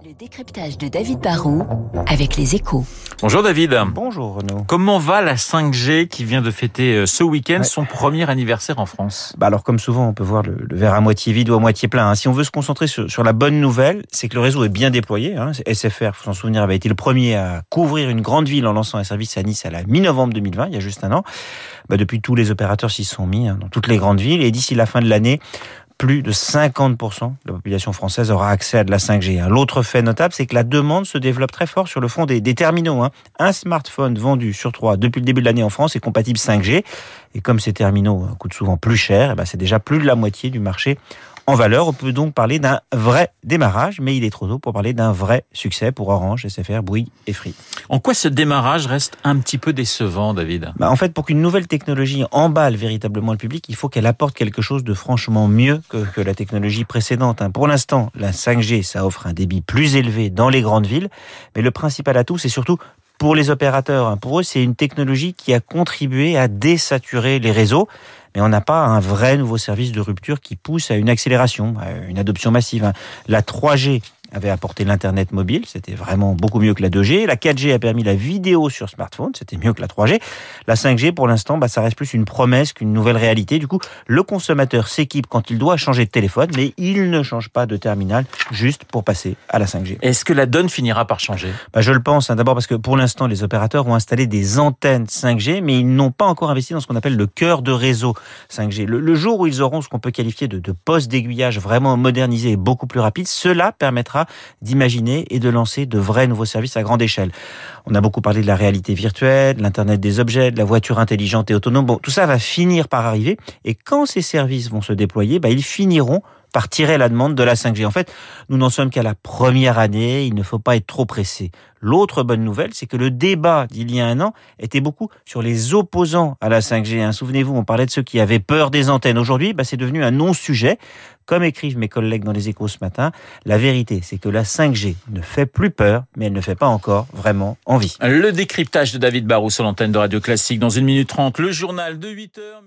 Le décryptage de David Barrault avec les échos. Bonjour David. Bonjour Renaud. Comment va la 5G qui vient de fêter euh, ce week-end Ouais. son premier anniversaire en France? Bah alors comme souvent, on peut voir le, le verre à moitié vide ou à moitié plein. hein. Si on veut se concentrer sur, sur la bonne nouvelle, c'est que le réseau est bien déployé. Hein. SFR, faut s'en souvenir, avait été le premier à couvrir une grande ville en lançant un service à Nice à la mi-novembre 2020, il y a juste un an. Bah depuis, tous les opérateurs s'y sont mis hein, dans toutes les grandes villes. Et d'ici la fin de l'année, plus de 50% de la population française aura accès à de la 5G. hein. L'autre fait notable, c'est que la demande se développe très fort sur le fond des, des terminaux. hein. Un smartphone vendu sur trois depuis le début de l'année en France est compatible 5G. Et comme ces terminaux euh, coûtent souvent plus cher, eh ben, c'est déjà plus de la moitié du marché en valeur. On peut donc parler d'un vrai démarrage, mais il est trop tôt pour parler d'un vrai succès pour Orange, SFR, Bouygues et Free. En quoi ce démarrage reste un petit peu décevant David? Bah, en fait, pour qu'une nouvelle technologie emballe véritablement le public, il faut qu'elle apporte quelque chose de franchement mieux que, que la technologie précédente. hein. Pour l'instant, la 5G, ça offre un débit plus élevé dans les grandes villes, mais le principal atout, c'est surtout pour les opérateurs. hein. Pour eux, c'est une technologie qui a contribué à désaturer les réseaux. Mais on n'a pas un vrai nouveau service de rupture qui pousse à une accélération, à une adoption massive. hein. La 3G avait apporté l'Internet mobile, c'était vraiment beaucoup mieux que la 2G. La 4G a permis la vidéo sur smartphone, c'était mieux que la 3G. La 5G, pour l'instant, bah, ça reste plus une promesse qu'une nouvelle réalité. Du coup, le consommateur s'équipe quand il doit changer de téléphone, mais il ne change pas de terminal juste pour passer à la 5G. Est-ce que la donne finira par changer? Bah, je le pense, hein, d'abord parce que pour l'instant, les opérateurs ont installé des antennes 5G, mais ils n'ont pas encore investi dans ce qu'on appelle le cœur de réseau 5G. Le, le jour où ils auront ce qu'on peut qualifier de, de postes d'aiguillage vraiment modernisés et beaucoup plus rapides, cela permettra d'imaginer et de lancer de vrais nouveaux services à grande échelle. On a beaucoup parlé de la réalité virtuelle, de l'Internet des objets, de la voiture intelligente et autonome. Bon, tout ça va finir par arriver. Et quand ces services vont se déployer, bah, ils finiront par tirer la demande de la 5G. En fait, nous n'en sommes qu'à la première année, il ne faut pas être trop pressé. L'autre bonne nouvelle, c'est que le débat d'il y a un an était beaucoup sur les opposants à la 5G. hein. Souvenez-vous, on parlait de ceux qui avaient peur des antennes. Aujourd'hui, bah, c'est devenu un non-sujet. Comme écrivent mes collègues dans les échos ce matin, la vérité, c'est que la 5G ne fait plus peur, mais elle ne fait pas encore vraiment envie. Le décryptage de David Barrault sur l'antenne de Radio Classique dans une minute trente, le journal de 8 heures.